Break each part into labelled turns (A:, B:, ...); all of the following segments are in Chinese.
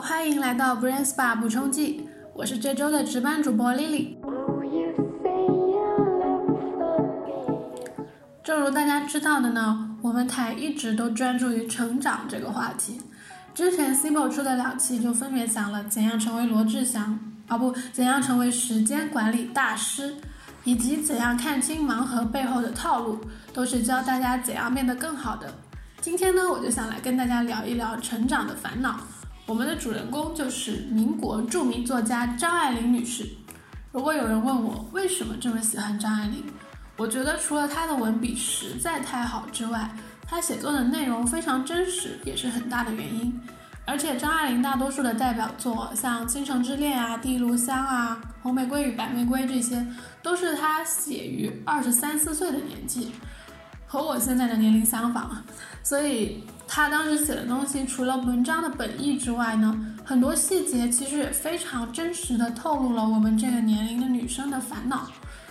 A: 欢迎来到 Brain Spa 补充剂，我是这周的值班主播 Lily。正如大家知道的呢，我们台一直都专注于成长这个话题。之前 Cibo 出的两期就分别讲了怎样成为罗志祥，啊不，怎样成为时间管理大师，以及怎样看清盲盒背后的套路，都是教大家怎样变得更好的。今天呢，我就想来跟大家聊一聊成长的烦恼。我们的主人公就是民国著名作家张爱玲女士。如果有人问我为什么这么喜欢张爱玲，我觉得除了她的文笔实在太好之外，她写作的内容非常真实，也是很大的原因。而且张爱玲大多数的代表作，像《倾城之恋》啊、《第一炉香》啊、《红玫瑰与白玫瑰》这些，都是她写于二十三四岁的年纪，和我现在的年龄相仿，所以。他当时写的东西，除了文章的本意之外呢，很多细节其实也非常真实的透露了我们这个年龄的女生的烦恼。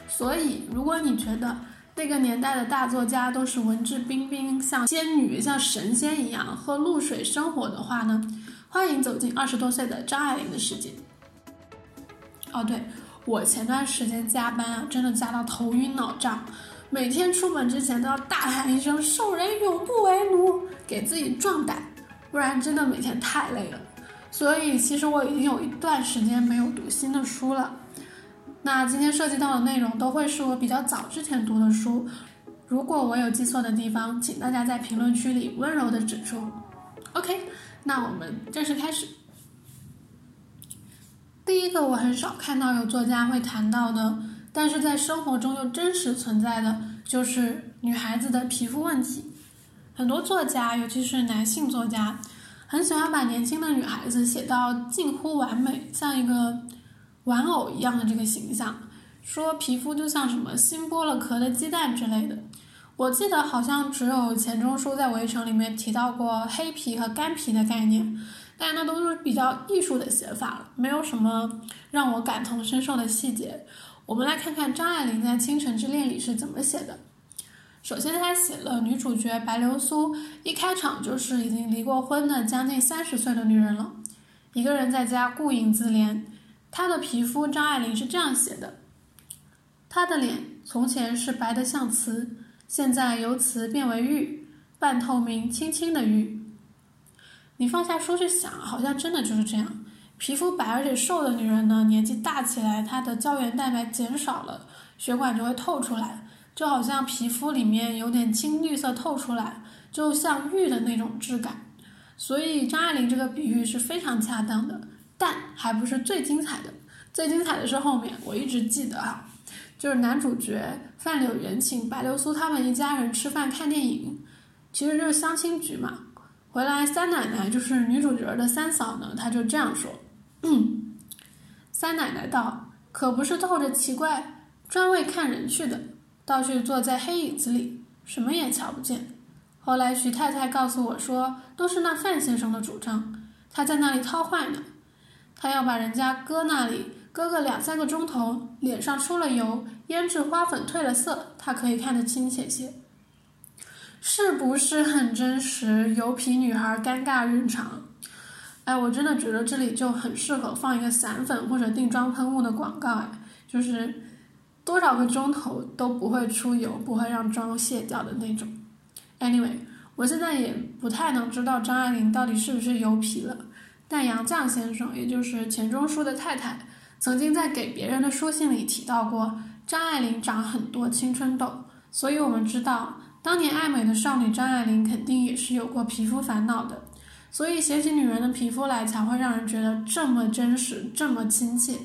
A: 所以，如果你觉得那个年代的大作家都是文质彬彬，像仙女、像神仙一样喝露水生活的话呢，欢迎走进二十多岁的张爱玲的世界。哦，对我前段时间加班啊，真的加到头晕脑胀。每天出门之前都要大喊一声“受人永不为奴”，给自己壮胆，不然真的每天太累了。所以其实我已经有一段时间没有读新的书了。那今天涉及到的内容都会是我比较早之前读的书，如果我有记错的地方，请大家在评论区里温柔的指出。OK，那我们正式开始。第一个我很少看到有作家会谈到的。但是在生活中又真实存在的就是女孩子的皮肤问题，很多作家，尤其是男性作家，很喜欢把年轻的女孩子写到近乎完美，像一个玩偶一样的这个形象，说皮肤就像什么新剥了壳的鸡蛋之类的。我记得好像只有钱钟书在《围城》里面提到过黑皮和干皮的概念，但那都是比较艺术的写法了，没有什么让我感同身受的细节。我们来看看张爱玲在《倾城之恋》里是怎么写的。首先，她写了女主角白流苏，一开场就是已经离过婚的将近三十岁的女人了，一个人在家顾影自怜。她的皮肤，张爱玲是这样写的：她的脸从前是白的像瓷，现在由瓷变为玉，半透明、轻轻的玉。你放下书去想，好像真的就是这样。皮肤白而且瘦的女人呢，年纪大起来，她的胶原蛋白减少了，血管就会透出来，就好像皮肤里面有点青绿色透出来，就像玉的那种质感。所以张爱玲这个比喻是非常恰当的，但还不是最精彩的，最精彩的是后面，我一直记得哈，就是男主角范柳原请白流苏他们一家人吃饭看电影，其实就是相亲局嘛。回来三奶奶就是女主角的三嫂呢，她就这样说。嗯，三奶奶道：“可不是透着奇怪，专为看人去的，倒去坐在黑影子里，什么也瞧不见。后来徐太太告诉我说，都是那范先生的主张，他在那里掏坏呢。他要把人家搁那里，搁个两三个钟头，脸上出了油，胭脂花粉褪了色，他可以看得清切些。是不是很真实？油皮女孩尴尬日常。”哎，我真的觉得这里就很适合放一个散粉或者定妆喷雾的广告，哎，就是多少个钟头都不会出油，不会让妆卸掉的那种。Anyway，我现在也不太能知道张爱玲到底是不是油皮了，但杨绛先生，也就是钱钟书的太太，曾经在给别人的书信里提到过张爱玲长很多青春痘，所以我们知道当年爱美的少女张爱玲肯定也是有过皮肤烦恼的。所以写起女人的皮肤来，才会让人觉得这么真实，这么亲切。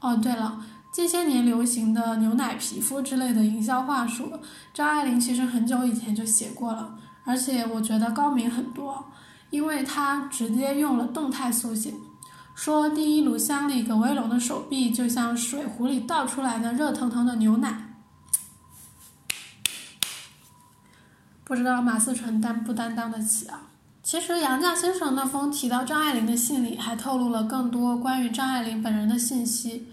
A: 哦，对了，近些年流行的牛奶皮肤之类的营销话术，张爱玲其实很久以前就写过了，而且我觉得高明很多，因为她直接用了动态速写，说第一炉香里葛威龙的手臂就像水壶里倒出来的热腾腾的牛奶。不知道马思纯担不担当得起啊？其实杨绛先生那封提到张爱玲的信里，还透露了更多关于张爱玲本人的信息。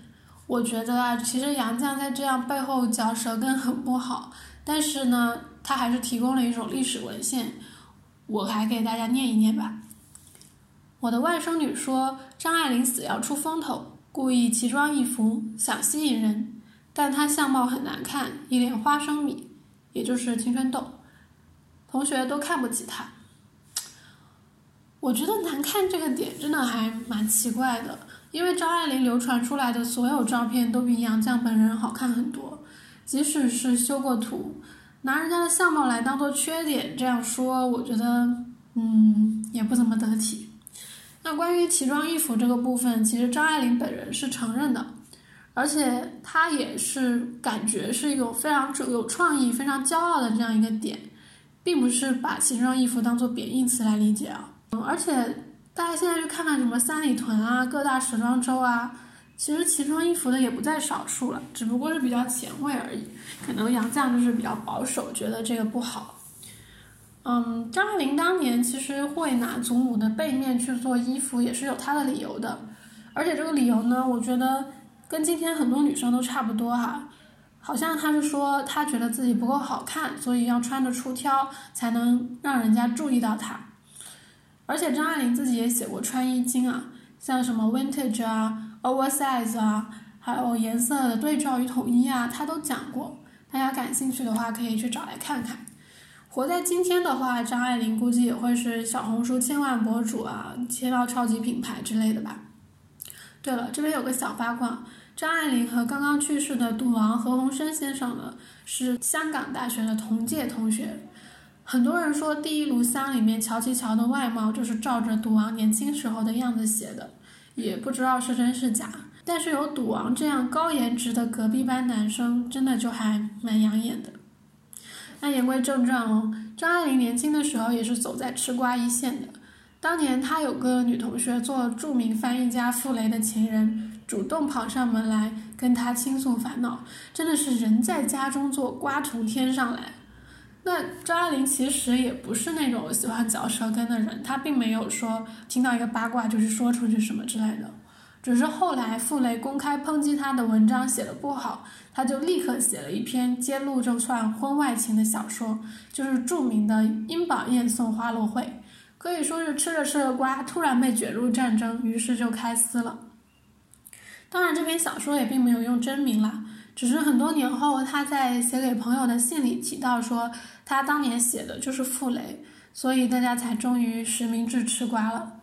A: 我觉得啊，其实杨绛在这样背后嚼舌根很不好，但是呢，他还是提供了一种历史文献，我还给大家念一念吧。我的外甥女说张爱玲死要出风头，故意奇装异服想吸引人，但她相貌很难看，一脸花生米，也就是青春痘，同学都看不起她。我觉得难看这个点真的还蛮奇怪的，因为张爱玲流传出来的所有照片都比杨绛本人好看很多，即使是修过图，拿人家的相貌来当做缺点这样说，我觉得嗯也不怎么得体。那关于奇装异服这个部分，其实张爱玲本人是承认的，而且她也是感觉是一种非常有创意、非常骄傲的这样一个点，并不是把奇装异服当做贬义词来理解啊。而且大家现在去看看什么三里屯啊、各大时装周啊，其实奇装异服的也不在少数了，只不过是比较前卫而已。可能杨绛就是比较保守，觉得这个不好。嗯，张爱玲当年其实会拿祖母的背面去做衣服，也是有她的理由的。而且这个理由呢，我觉得跟今天很多女生都差不多哈。好像她是说她觉得自己不够好看，所以要穿的出挑，才能让人家注意到她。而且张爱玲自己也写过穿衣经啊，像什么 vintage 啊、oversize 啊，还有颜色的对照与统一啊，她都讲过。大家感兴趣的话，可以去找来看看。活在今天的话，张爱玲估计也会是小红书千万博主啊，切到超级品牌之类的吧。对了，这边有个小八卦，张爱玲和刚刚去世的赌王何鸿燊先生呢，是香港大学的同届同学。很多人说《第一炉香》里面乔其乔的外貌就是照着赌王年轻时候的样子写的，也不知道是真是假。但是有赌王这样高颜值的隔壁班男生，真的就还蛮养眼的。那言归正传哦，张爱玲年轻的时候也是走在吃瓜一线的。当年她有个女同学做著名翻译家傅雷的情人，主动跑上门来跟她倾诉烦恼，真的是人在家中坐，瓜从天上来。那张爱玲其实也不是那种喜欢嚼舌根的人，她并没有说听到一个八卦就是说出去什么之类的，只是后来傅雷公开抨击她的文章写的不好，她就立刻写了一篇揭露这串婚外情的小说，就是著名的《殷宝燕送花落会》，可以说是吃着吃着瓜，突然被卷入战争，于是就开撕了。当然，这篇小说也并没有用真名啦。只是很多年后，他在写给朋友的信里提到说，他当年写的就是傅雷，所以大家才终于实名制吃瓜了。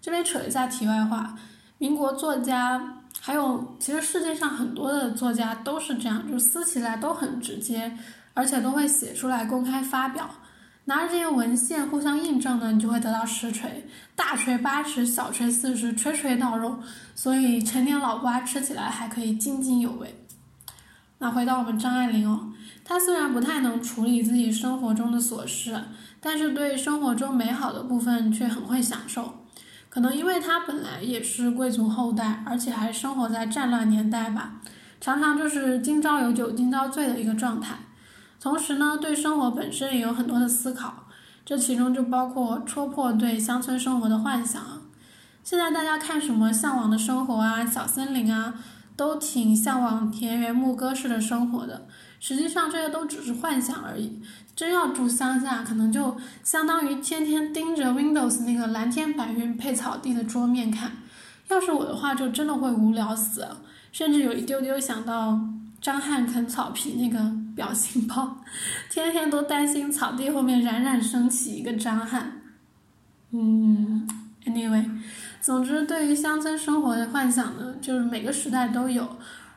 A: 这边扯一下题外话，民国作家还有其实世界上很多的作家都是这样，就撕起来都很直接，而且都会写出来公开发表，拿着这些文献互相印证呢，你就会得到实锤，大锤八十，小锤四十，锤锤到肉，所以陈年老瓜吃起来还可以津津有味。那回到我们张爱玲哦，她虽然不太能处理自己生活中的琐事，但是对生活中美好的部分却很会享受。可能因为她本来也是贵族后代，而且还生活在战乱年代吧，常常就是今朝有酒今朝醉的一个状态。同时呢，对生活本身也有很多的思考，这其中就包括戳破对乡村生活的幻想。现在大家看什么《向往的生活》啊，《小森林》啊。都挺向往田园牧歌式的生活的，实际上这些都只是幻想而已。真要住乡下，可能就相当于天天盯着 Windows 那个蓝天白云配草地的桌面看。要是我的话，就真的会无聊死，甚至有一丢丢想到张翰啃草皮那个表情包，天天都担心草地后面冉冉升起一个张翰。嗯，Anyway。总之，对于乡村生活的幻想呢，就是每个时代都有，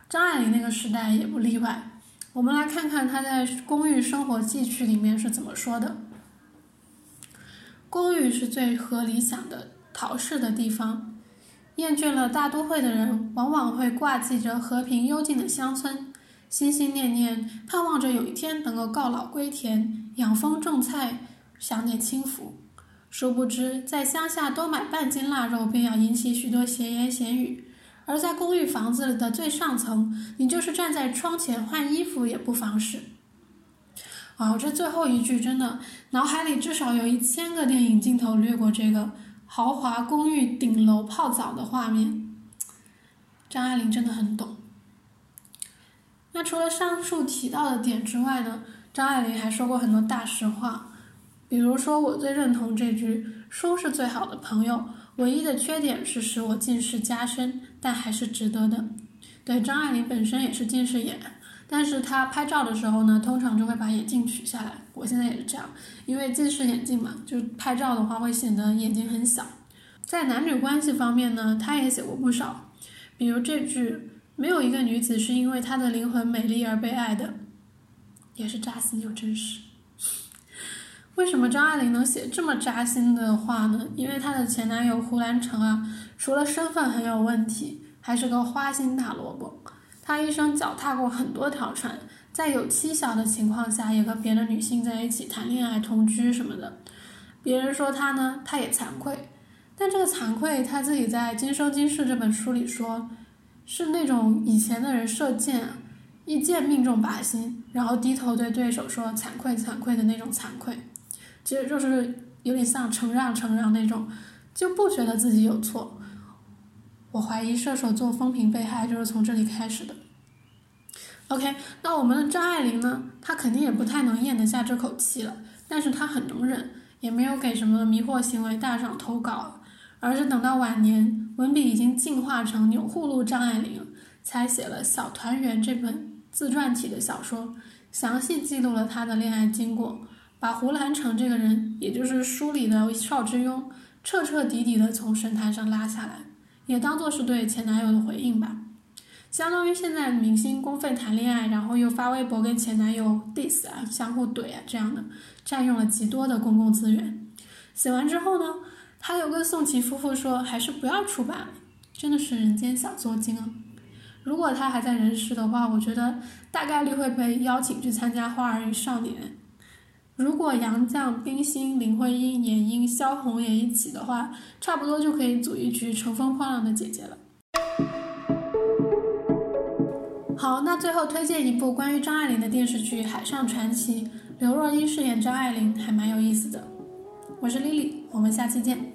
A: 张爱玲那个时代也不例外。我们来看看她在《公寓生活记趣》里面是怎么说的：“公寓是最合理想的逃世的地方。厌倦了大都会的人，往往会挂记着和平幽静的乡村，心心念念，盼望着有一天能够告老归田，养蜂种菜，享点清福。”殊不知，在乡下多买半斤腊肉，便要引起许多闲言闲语；而在公寓房子的最上层，你就是站在窗前换衣服也不妨事。啊，这最后一句真的，脑海里至少有一千个电影镜头掠过这个豪华公寓顶楼泡澡的画面。张爱玲真的很懂。那除了上述提到的点之外呢，张爱玲还说过很多大实话。比如说，我最认同这句“书是最好的朋友”，唯一的缺点是使我近视加深，但还是值得的。对，张爱玲本身也是近视眼，但是她拍照的时候呢，通常就会把眼镜取下来。我现在也是这样，因为近视眼镜嘛，就拍照的话会显得眼睛很小。在男女关系方面呢，她也写过不少，比如这句“没有一个女子是因为她的灵魂美丽而被爱的”，也是扎心又真实。为什么张爱玲能写这么扎心的话呢？因为她的前男友胡兰成啊，除了身份很有问题。还是个花心大萝卜，他一生脚踏过很多条船，在有妻小的情况下，也和别的女性在一起谈恋爱、同居什么的。别人说他呢，他也惭愧，但这个惭愧他自己在《今生今世》这本书里说，是那种以前的人射箭，一箭命中靶心，然后低头对对手说惭愧惭愧的那种惭愧，其实就是有点像承让承让那种，就不觉得自己有错。我怀疑射手座风评被害就是从这里开始的。OK，那我们的张爱玲呢？她肯定也不太能咽得下这口气了，但是她很能忍，也没有给什么迷惑行为大赏投稿，而是等到晚年文笔已经进化成钮祜禄张爱玲，才写了《小团圆》这本自传体的小说，详细记录了她的恋爱经过，把胡兰成这个人，也就是书里的邵之庸，彻彻底底的从神坛上拉下来。也当做是对前男友的回应吧，相当于现在明星公费谈恋爱，然后又发微博跟前男友 diss 啊，相互怼啊这样的，占用了极多的公共资源。写完之后呢，他又跟宋琦夫妇说，还是不要出版了，真的是人间小作精啊。如果他还在人世的话，我觉得大概率会被邀请去参加《花儿与少年》。如果杨绛、冰心、林徽因、闫英、萧红也一起的话，差不多就可以组一局乘风破浪的姐姐了。好，那最后推荐一部关于张爱玲的电视剧《海上传奇》，刘若英饰演张爱玲，还蛮有意思的。我是 Lily，我们下期见。